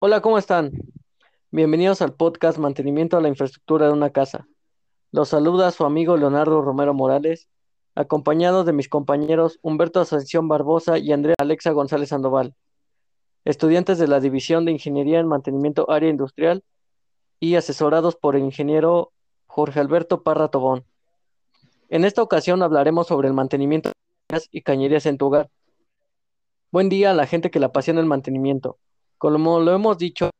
Hola, ¿cómo están? Bienvenidos al podcast Mantenimiento a la Infraestructura de una Casa. Los saluda su amigo Leonardo Romero Morales, acompañado de mis compañeros Humberto Ascensión Barbosa y Andrea Alexa González Sandoval, estudiantes de la División de Ingeniería en Mantenimiento Área Industrial y asesorados por el ingeniero Jorge Alberto Parra Tobón. En esta ocasión hablaremos sobre el mantenimiento de cañerías y cañerías en tu hogar. Buen día a la gente que le apasiona el mantenimiento. Como lo hemos dicho,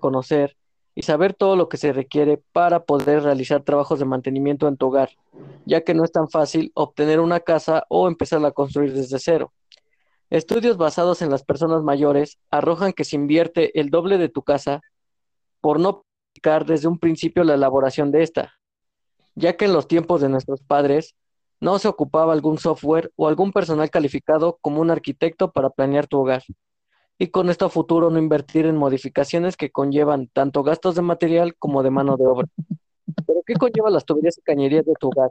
conocer y saber todo lo que se requiere para poder realizar trabajos de mantenimiento en tu hogar, ya que no es tan fácil obtener una casa o empezarla a construir desde cero. Estudios basados en las personas mayores arrojan que se invierte el doble de tu casa por no practicar desde un principio la elaboración de esta, ya que en los tiempos de nuestros padres no se ocupaba algún software o algún personal calificado como un arquitecto para planear tu hogar y con esto a futuro no invertir en modificaciones que conllevan tanto gastos de material como de mano de obra. ¿Pero qué conlleva las tuberías y cañerías de tu hogar?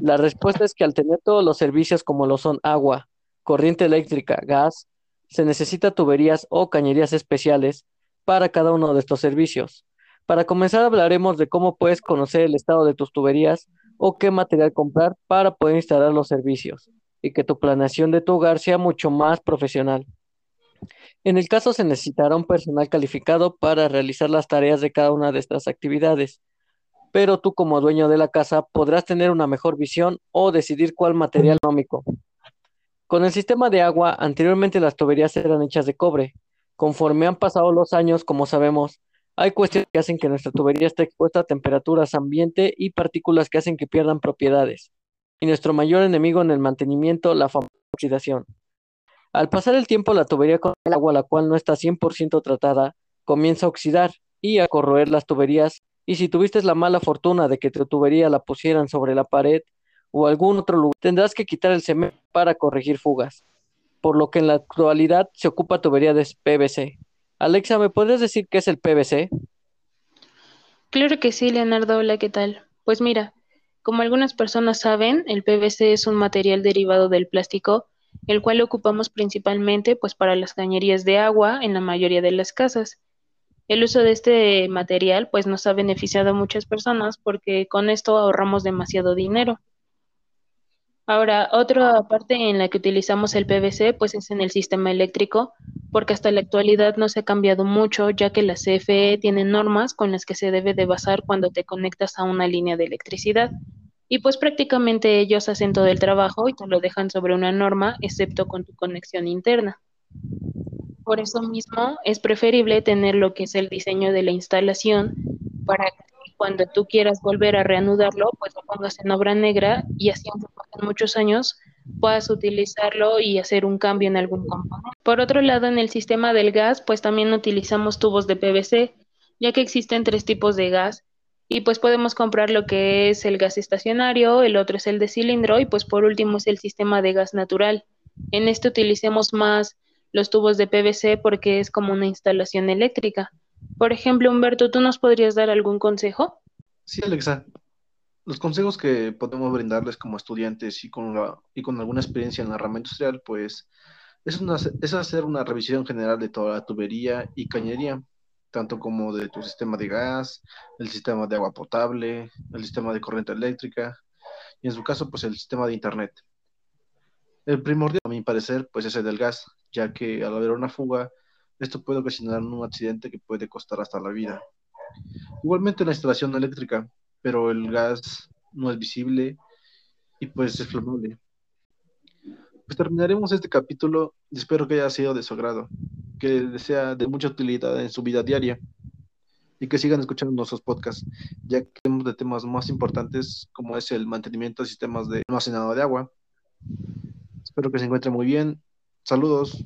La respuesta es que al tener todos los servicios como lo son agua, corriente eléctrica, gas, se necesita tuberías o cañerías especiales para cada uno de estos servicios. Para comenzar hablaremos de cómo puedes conocer el estado de tus tuberías o qué material comprar para poder instalar los servicios y que tu planeación de tu hogar sea mucho más profesional. En el caso se necesitará un personal calificado para realizar las tareas de cada una de estas actividades, pero tú como dueño de la casa podrás tener una mejor visión o decidir cuál material económico. Con el sistema de agua, anteriormente las tuberías eran hechas de cobre. Conforme han pasado los años, como sabemos, hay cuestiones que hacen que nuestra tubería esté expuesta a temperaturas ambiente y partículas que hacen que pierdan propiedades. Y nuestro mayor enemigo en el mantenimiento, la famosa oxidación. Al pasar el tiempo, la tubería con el agua, la cual no está 100% tratada, comienza a oxidar y a corroer las tuberías. Y si tuviste la mala fortuna de que tu tubería la pusieran sobre la pared o algún otro lugar, tendrás que quitar el cemento para corregir fugas. Por lo que en la actualidad se ocupa tubería de PVC. Alexa, ¿me podrías decir qué es el PVC? Claro que sí, Leonardo. Hola, ¿qué tal? Pues mira, como algunas personas saben, el PVC es un material derivado del plástico el cual ocupamos principalmente pues para las cañerías de agua en la mayoría de las casas. El uso de este material pues nos ha beneficiado a muchas personas porque con esto ahorramos demasiado dinero. Ahora, otra parte en la que utilizamos el PVC pues es en el sistema eléctrico, porque hasta la actualidad no se ha cambiado mucho, ya que la CFE tiene normas con las que se debe de basar cuando te conectas a una línea de electricidad y pues prácticamente ellos hacen todo el trabajo y te lo dejan sobre una norma, excepto con tu conexión interna. Por eso mismo es preferible tener lo que es el diseño de la instalación para que cuando tú quieras volver a reanudarlo, pues lo pongas en obra negra y así pasen muchos años, puedas utilizarlo y hacer un cambio en algún componente. Por otro lado, en el sistema del gas, pues también utilizamos tubos de PVC, ya que existen tres tipos de gas, y pues podemos comprar lo que es el gas estacionario, el otro es el de cilindro y pues por último es el sistema de gas natural. En este utilicemos más los tubos de PVC porque es como una instalación eléctrica. Por ejemplo, Humberto, ¿tú nos podrías dar algún consejo? Sí, Alexa. Los consejos que podemos brindarles como estudiantes y con, y con alguna experiencia en la rama industrial, pues es, una, es hacer una revisión general de toda la tubería y cañería tanto como de tu sistema de gas, el sistema de agua potable, el sistema de corriente eléctrica y en su caso pues el sistema de internet. El primordial a mi parecer pues es el del gas, ya que al haber una fuga esto puede ocasionar un accidente que puede costar hasta la vida. Igualmente la instalación eléctrica, pero el gas no es visible y pues es flamable. Pues terminaremos este capítulo y espero que haya sido de su agrado que sea de mucha utilidad en su vida diaria y que sigan escuchando nuestros podcasts, ya que tenemos de temas más importantes como es el mantenimiento de sistemas de almacenado de agua. Espero que se encuentren muy bien. Saludos.